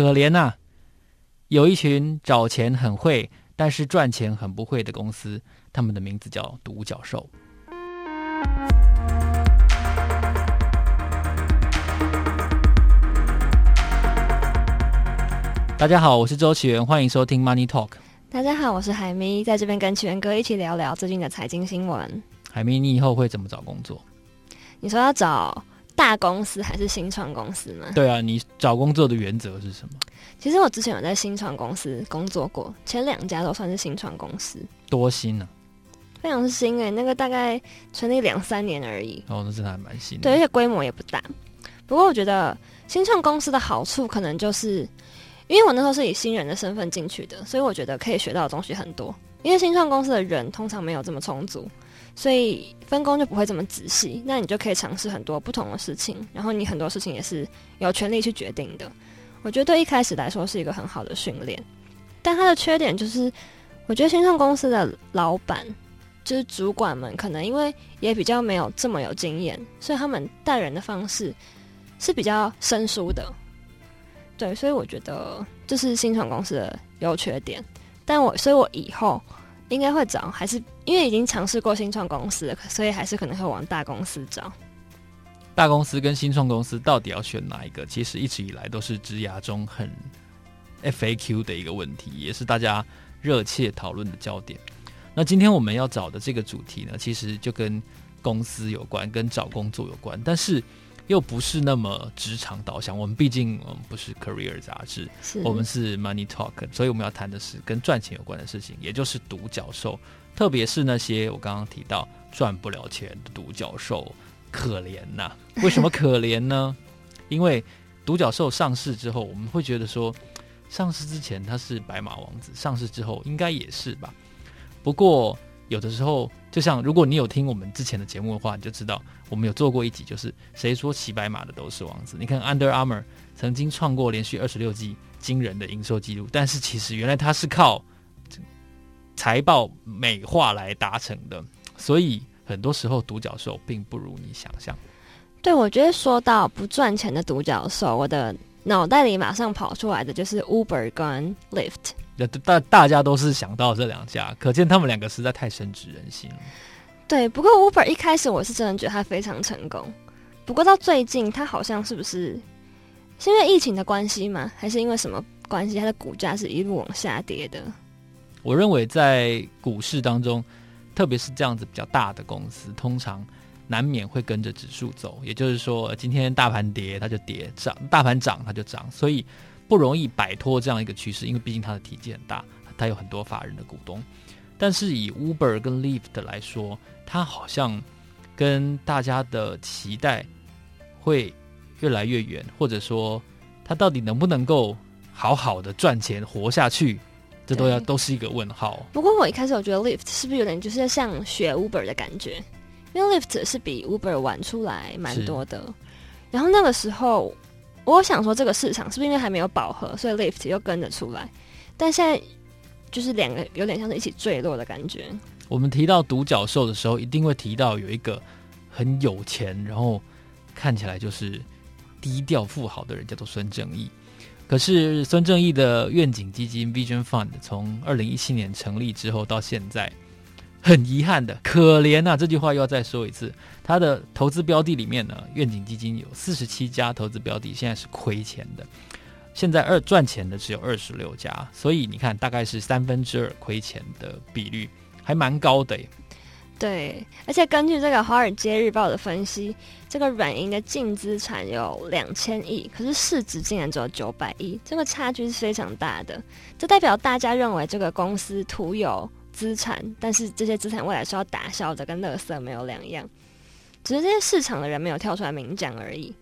可怜呐、啊，有一群找钱很会，但是赚钱很不会的公司，他们的名字叫独角兽。大家好，我是周启源，欢迎收听 Money Talk。大家好，我是海咪，在这边跟启源哥一起聊聊最近的财经新闻。海咪，你以后会怎么找工作？你说要找大公司还是新创公司吗？对啊，你找工作的原则是什么？其实我之前有在新创公司工作过，前两家都算是新创公司。多新呢、啊？非常新诶、欸，那个大概成立两三年而已。哦，那真的还蛮新的。对，而且规模也不大。不过我觉得新创公司的好处可能就是，因为我那时候是以新人的身份进去的，所以我觉得可以学到的东西很多。因为新创公司的人通常没有这么充足。所以分工就不会这么仔细，那你就可以尝试很多不同的事情，然后你很多事情也是有权利去决定的。我觉得对一开始来说是一个很好的训练，但它的缺点就是，我觉得新创公司的老板就是主管们可能因为也比较没有这么有经验，所以他们带人的方式是比较生疏的。对，所以我觉得这是新创公司的优缺点。但我，所以我以后。应该会找，还是因为已经尝试过新创公司，所以还是可能会往大公司找。大公司跟新创公司到底要选哪一个？其实一直以来都是职涯中很 FAQ 的一个问题，也是大家热切讨论的焦点。那今天我们要找的这个主题呢，其实就跟公司有关，跟找工作有关，但是。又不是那么职场导向，我们毕竟我们不是 career 杂志，我们是 money talk，所以我们要谈的是跟赚钱有关的事情，也就是独角兽，特别是那些我刚刚提到赚不了钱的独角兽，可怜呐、啊！为什么可怜呢？因为独角兽上市之后，我们会觉得说，上市之前它是白马王子，上市之后应该也是吧？不过。有的时候，就像如果你有听我们之前的节目的话，你就知道我们有做过一集，就是谁说骑白马的都是王子。你看 Under Armour 曾经创过连续二十六季惊人的营收记录，但是其实原来它是靠财报美化来达成的。所以很多时候独角兽并不如你想象。对，我觉得说到不赚钱的独角兽，我的脑袋里马上跑出来的就是 Uber 跟 Lyft。大大家都是想到这两家，可见他们两个实在太深植人心了。对，不过 Uber 一开始我是真的觉得他非常成功，不过到最近他好像是不是是因为疫情的关系吗？还是因为什么关系？它的股价是一路往下跌的。我认为在股市当中，特别是这样子比较大的公司，通常难免会跟着指数走。也就是说，今天大盘跌，它就跌；涨，大盘涨，它就涨。所以。不容易摆脱这样一个趋势，因为毕竟它的体积很大，它有很多法人的股东。但是以 Uber 跟 Lyft 来说，它好像跟大家的期待会越来越远，或者说它到底能不能够好好的赚钱活下去，这都要都是一个问号。不过我一开始我觉得 Lyft 是不是有点就是像学 Uber 的感觉？因为 Lyft 是比 Uber 晚出来蛮多的，然后那个时候。我想说，这个市场是不是因为还没有饱和，所以 Lyft 又跟着出来？但现在就是两个有点像是一起坠落的感觉。我们提到独角兽的时候，一定会提到有一个很有钱，然后看起来就是低调富豪的人，叫做孙正义。可是孙正义的愿景基金 Vision Fund 从二零一七年成立之后到现在。很遗憾的，可怜啊！这句话又要再说一次。他的投资标的里面呢，愿景基金有四十七家投资标的，现在是亏钱的。现在二赚钱的只有二十六家，所以你看，大概是三分之二亏钱的比率，还蛮高的。对，而且根据这个《华尔街日报》的分析，这个软银的净资产有两千亿，可是市值竟然只有九百亿，这个差距是非常大的。这代表大家认为这个公司徒有。资产，但是这些资产未来是要打消的，跟垃圾没有两样，只是这些市场的人没有跳出来明讲而已。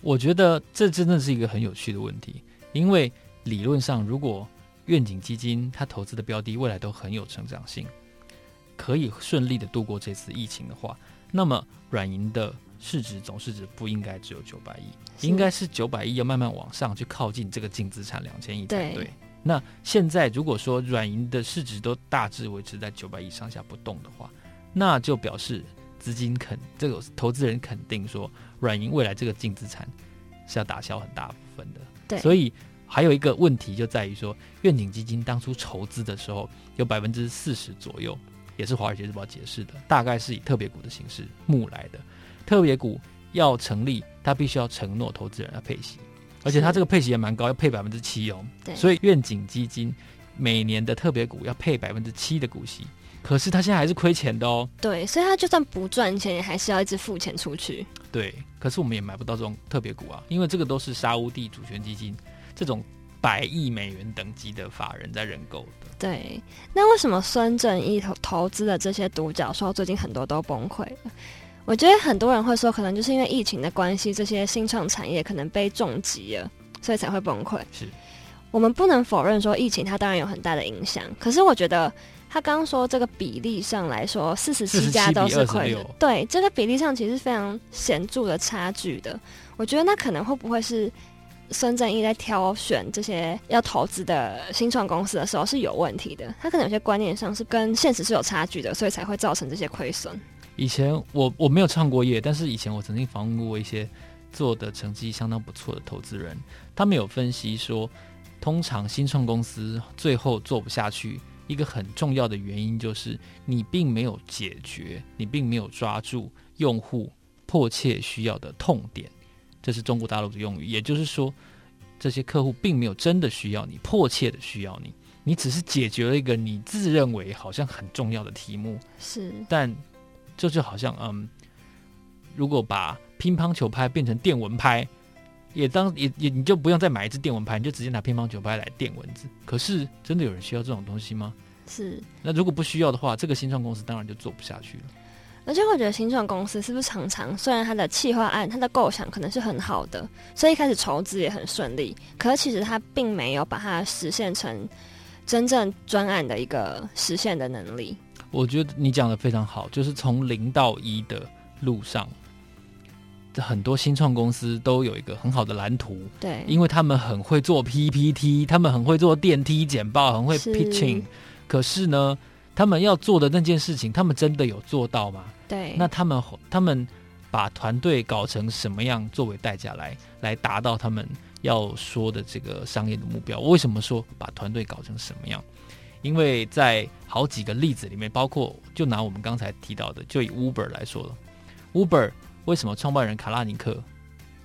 我觉得这真的是一个很有趣的问题，因为理论上，如果愿景基金它投资的标的未来都很有成长性，可以顺利的度过这次疫情的话，那么软银的市值总市值不应该只有九百亿，应该是九百亿要慢慢往上去靠近这个净资产两千亿才对。对那现在如果说软银的市值都大致维持在九百亿上下不动的话，那就表示资金肯这个投资人肯定说软银未来这个净资产是要打消很大部分的。对，所以还有一个问题就在于说，愿景基金当初筹资的时候，有百分之四十左右，也是《华尔街日报》解释的，大概是以特别股的形式募来的。特别股要成立，它必须要承诺投资人要配息，而且它这个配息也蛮高，要配百分之七哦。对，所以愿景基金每年的特别股要配百分之七的股息，可是它现在还是亏钱的哦。对，所以它就算不赚钱，也还是要一直付钱出去。对，可是我们也买不到这种特别股啊，因为这个都是沙乌地主权基金。这种百亿美元等级的法人在认购的。对，那为什么孙正义投投资的这些独角兽最近很多都崩溃了？我觉得很多人会说，可能就是因为疫情的关系，这些新创产业可能被重击了，所以才会崩溃。是，我们不能否认说疫情它当然有很大的影响，可是我觉得他刚刚说这个比例上来说，四十七家都是亏的，对，这个比例上其实非常显著的差距的。我觉得那可能会不会是？孙正义在挑选这些要投资的新创公司的时候是有问题的，他可能有些观念上是跟现实是有差距的，所以才会造成这些亏损。以前我我没有创过业，但是以前我曾经访问过一些做的成绩相当不错的投资人，他们有分析说，通常新创公司最后做不下去，一个很重要的原因就是你并没有解决，你并没有抓住用户迫切需要的痛点。这是中国大陆的用语，也就是说，这些客户并没有真的需要你，迫切的需要你，你只是解决了一个你自认为好像很重要的题目。是，但这就好像，嗯，如果把乒乓球拍变成电蚊拍，也当也也你就不用再买一支电蚊拍，你就直接拿乒乓球拍来电蚊子。可是，真的有人需要这种东西吗？是。那如果不需要的话，这个新创公司当然就做不下去了。而且我觉得新创公司是不是常常，虽然它的企划案、它的构想可能是很好的，所以一开始筹资也很顺利，可是其实它并没有把它实现成真正专案的一个实现的能力。我觉得你讲的非常好，就是从零到一的路上，很多新创公司都有一个很好的蓝图，对，因为他们很会做 PPT，他们很会做电梯简报，很会 pitching，是可是呢，他们要做的那件事情，他们真的有做到吗？对，那他们他们把团队搞成什么样作为代价来来达到他们要说的这个商业的目标？我为什么说把团队搞成什么样？因为在好几个例子里面，包括就拿我们刚才提到的，就以 Uber 来说了，Uber 为什么创办人卡拉尼克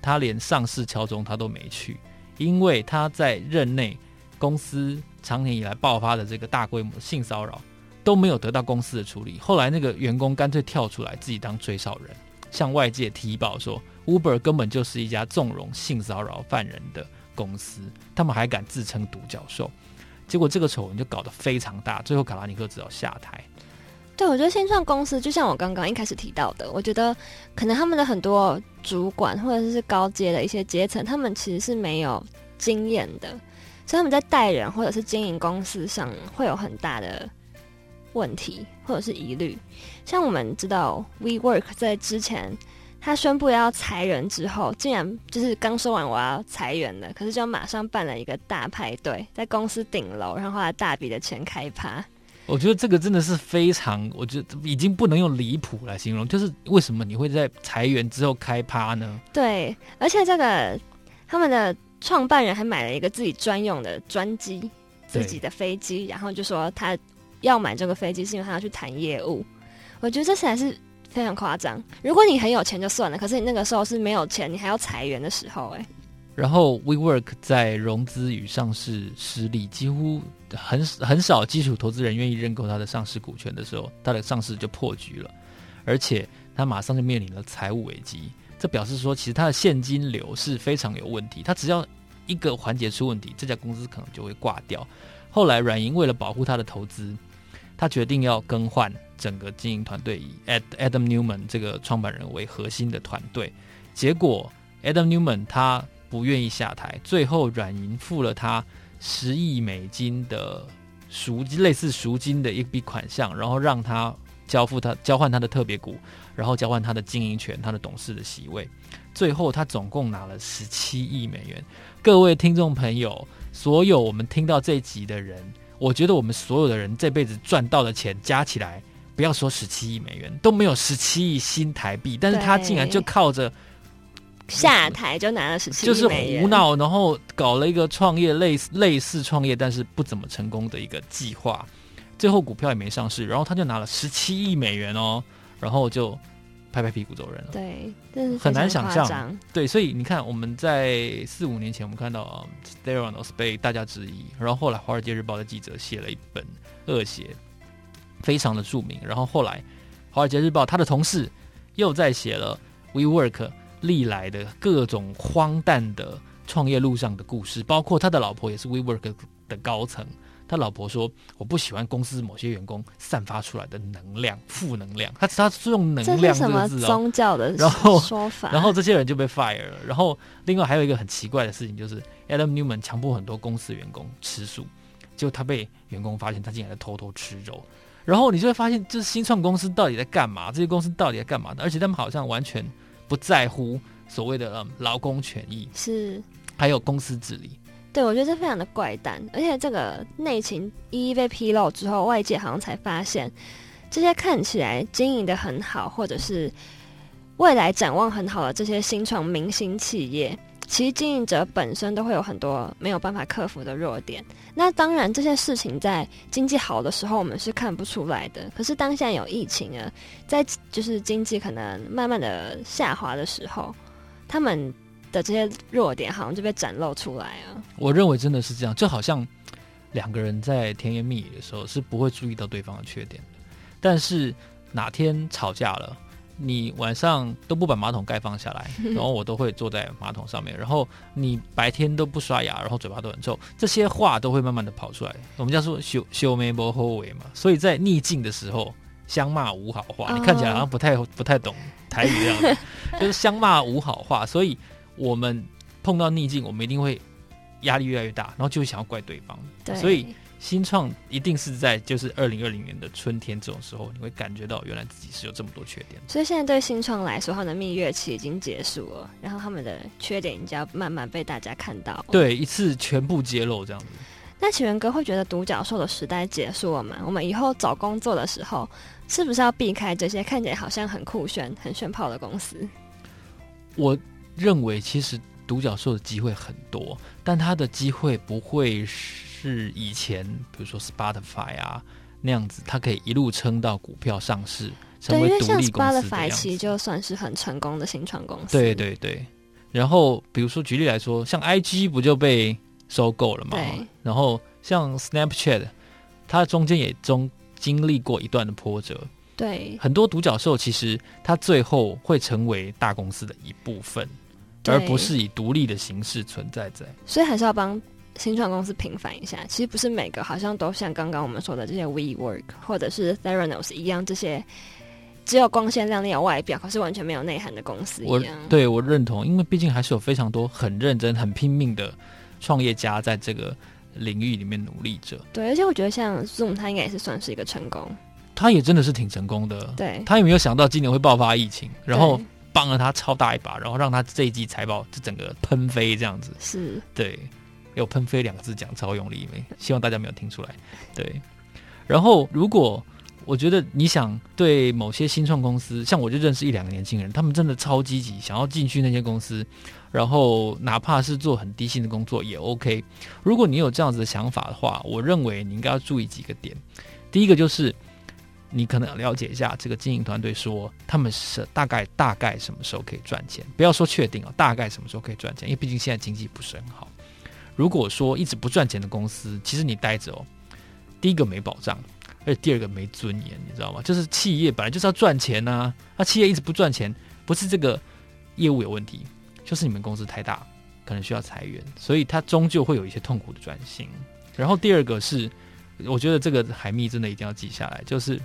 他连上市敲钟他都没去？因为他在任内公司长年以来爆发的这个大规模性骚扰。都没有得到公司的处理，后来那个员工干脆跳出来自己当追哨人，向外界提报说 Uber 根本就是一家纵容性骚扰犯人的公司，他们还敢自称独角兽，结果这个丑闻就搞得非常大，最后卡拉尼克只好下台。对，我觉得新创公司就像我刚刚一开始提到的，我觉得可能他们的很多主管或者是高阶的一些阶层，他们其实是没有经验的，所以他们在带人或者是经营公司上会有很大的。问题或者是疑虑，像我们知道，WeWork 在之前他宣布要裁人之后，竟然就是刚说完我要裁员了，可是就马上办了一个大派对，在公司顶楼，然后花了大笔的钱开趴。我觉得这个真的是非常，我觉得已经不能用离谱来形容，就是为什么你会在裁员之后开趴呢？对，而且这个他们的创办人还买了一个自己专用的专机，自己的飞机，然后就说他。要买这个飞机是因为他要去谈业务，我觉得这才是非常夸张。如果你很有钱就算了，可是你那个时候是没有钱，你还要裁员的时候，哎。然后 WeWork 在融资与上市失利，几乎很很少基础投资人愿意认购他的上市股权的时候，他的上市就破局了，而且他马上就面临了财务危机。这表示说，其实他的现金流是非常有问题。他只要一个环节出问题，这家公司可能就会挂掉。后来软银为了保护他的投资。他决定要更换整个经营团队，以 Adam Newman 这个创办人为核心的团队。结果 Adam Newman 他不愿意下台，最后软银付了他十亿美金的赎，类似赎金的一笔款项，然后让他交付他交换他的特别股，然后交换他的经营权、他的董事的席位。最后他总共拿了十七亿美元。各位听众朋友，所有我们听到这集的人。我觉得我们所有的人这辈子赚到的钱加起来，不要说十七亿美元，都没有十七亿新台币。但是他竟然就靠着下台就拿了十七就是胡闹，然后搞了一个创业类似类似创业，但是不怎么成功的一个计划，最后股票也没上市，然后他就拿了十七亿美元哦，然后就拍拍屁股走人了。对，很难想象。对，所以你看，我们在四五年前，我们看到 Theranos 被大家质疑，然后后来《华尔街日报》的记者写了一本恶写，非常的著名。然后后来《华尔街日报》他的同事又在写了 WeWork。历来的各种荒诞的创业路上的故事，包括他的老婆也是 WeWork 的高层。他老婆说：“我不喜欢公司某些员工散发出来的能量，负能量。他”他他是用“能量”这个字哦。宗教的然后说法，然后这些人就被 fire 了。然后另外还有一个很奇怪的事情，就是 Adam Neumann 强迫很多公司员工吃素，结果他被员工发现他竟然在偷偷吃肉。然后你就会发现，这新创公司到底在干嘛？这些公司到底在干嘛的？而且他们好像完全。不在乎所谓的劳工权益，是还有公司治理。对，我觉得这非常的怪诞，而且这个内情一一被披露之后，外界好像才发现，这些看起来经营得很好，或者是未来展望很好的这些新创明星企业。其实经营者本身都会有很多没有办法克服的弱点。那当然，这些事情在经济好的时候我们是看不出来的。可是当下有疫情啊，在就是经济可能慢慢的下滑的时候，他们的这些弱点好像就被展露出来啊。我认为真的是这样，就好像两个人在甜言蜜语的时候是不会注意到对方的缺点的，但是哪天吵架了。你晚上都不把马桶盖放下来，然后我都会坐在马桶上面。然后你白天都不刷牙，然后嘴巴都很臭，这些话都会慢慢的跑出来。我们叫做修修眉不后尾嘛。所以在逆境的时候，相骂无好话。你看起来好像不太不太懂台语这样子，就是相骂无好话。所以我们碰到逆境，我们一定会压力越来越大，然后就会想要怪对方。对，所以。新创一定是在就是二零二零年的春天这种时候，你会感觉到原来自己是有这么多缺点。所以现在对新创来说，他们的蜜月期已经结束了，然后他们的缺点已经要慢慢被大家看到。对，一次全部揭露这样子。那启源哥会觉得独角兽的时代结束了吗？我们以后找工作的时候，是不是要避开这些看起来好像很酷炫、很炫炮的公司？我认为其实独角兽的机会很多，但它的机会不会是。以前，比如说 Spotify 啊那样子，它可以一路撑到股票上市，成为独立公司 Spotify 其实就算是很成功的新创公司。对对对。然后，比如说举例来说，像 IG 不就被收购了嘛？对。然后像 Snapchat，它中间也中经历过一段的波折。对。很多独角兽其实它最后会成为大公司的一部分，而不是以独立的形式存在在。所以还是要帮。新创公司平反一下，其实不是每个好像都像刚刚我们说的这些 WeWork 或者是 Theranos 一样，这些只有光鲜亮丽的外表，可是完全没有内涵的公司一样。我对我认同，因为毕竟还是有非常多很认真、很拼命的创业家在这个领域里面努力着。对，而且我觉得像 Zoom，他应该也是算是一个成功。他也真的是挺成功的。对，他也没有想到今年会爆发疫情，然后帮了他超大一把，然后让他这一季财报就整个喷飞这样子。是，对。有“喷飞”两个字讲超用力没？希望大家没有听出来。对，然后如果我觉得你想对某些新创公司，像我就认识一两个年轻人，他们真的超积极，想要进去那些公司，然后哪怕是做很低薪的工作也 OK。如果你有这样子的想法的话，我认为你应该要注意几个点。第一个就是你可能要了解一下这个经营团队，说他们是大概大概什么时候可以赚钱，不要说确定啊，大概什么时候可以赚钱，因为毕竟现在经济不是很好。如果说一直不赚钱的公司，其实你待着哦，第一个没保障，而且第二个没尊严，你知道吗？就是企业本来就是要赚钱呐、啊，那企业一直不赚钱，不是这个业务有问题，就是你们公司太大，可能需要裁员，所以它终究会有一些痛苦的转型。然后第二个是，我觉得这个海蜜真的一定要记下来，就是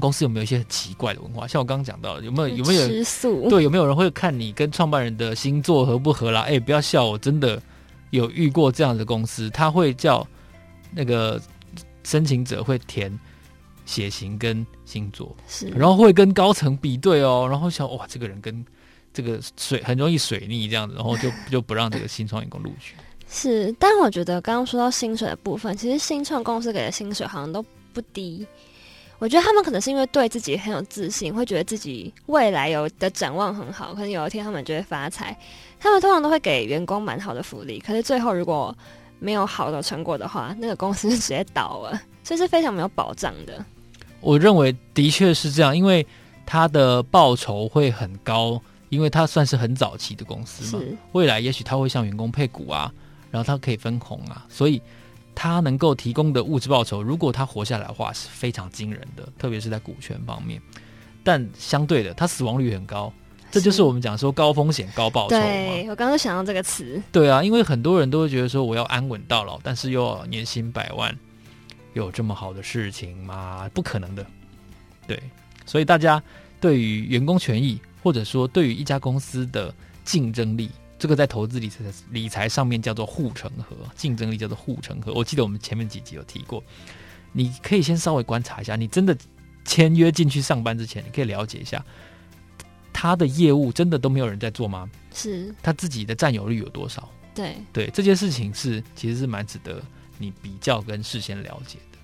公司有没有一些很奇怪的文化，像我刚刚讲到，有没有有没有吃素？对，有没有人会看你跟创办人的星座合不合啦？哎，不要笑我，真的。有遇过这样的公司，他会叫那个申请者会填血型跟星座，是，然后会跟高层比对哦，然后想哇，这个人跟这个水很容易水逆这样子，然后就 就不让这个新创员工录取。是，但我觉得刚刚说到薪水的部分，其实新创公司给的薪水好像都不低。我觉得他们可能是因为对自己很有自信，会觉得自己未来有的展望很好，可能有一天他们就会发财。他们通常都会给员工蛮好的福利，可是最后如果没有好的成果的话，那个公司就直接倒了，所以是非常没有保障的。我认为的确是这样，因为他的报酬会很高，因为他算是很早期的公司嘛，未来也许他会向员工配股啊，然后他可以分红啊，所以。他能够提供的物质报酬，如果他活下来的话，是非常惊人的，特别是在股权方面。但相对的，他死亡率很高，这就是我们讲说高风险高报酬。对，我刚刚想到这个词。对啊，因为很多人都会觉得说，我要安稳到老，但是又要年薪百万，有这么好的事情吗？不可能的。对，所以大家对于员工权益，或者说对于一家公司的竞争力。这个在投资理财理财上面叫做护城河，竞争力叫做护城河。我记得我们前面几集有提过，你可以先稍微观察一下，你真的签约进去上班之前，你可以了解一下他的业务真的都没有人在做吗？是他自己的占有率有多少？对对，这件事情是其实是蛮值得你比较跟事先了解的。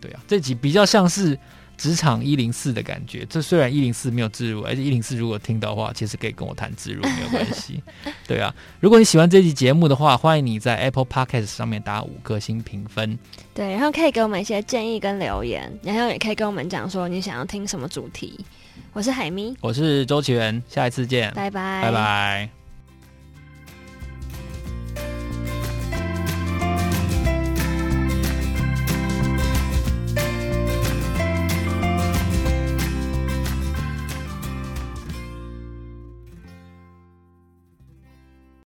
对啊，这集比较像是。职场一零四的感觉，这虽然一零四没有置入，而且一零四如果听到的话，其实可以跟我谈置入没有关系。对啊，如果你喜欢这期节目的话，欢迎你在 Apple Podcast 上面打五颗星评分。对，然后可以给我们一些建议跟留言，然后也可以跟我们讲说你想要听什么主题。我是海咪，我是周岐原，下一次见，拜拜，拜拜。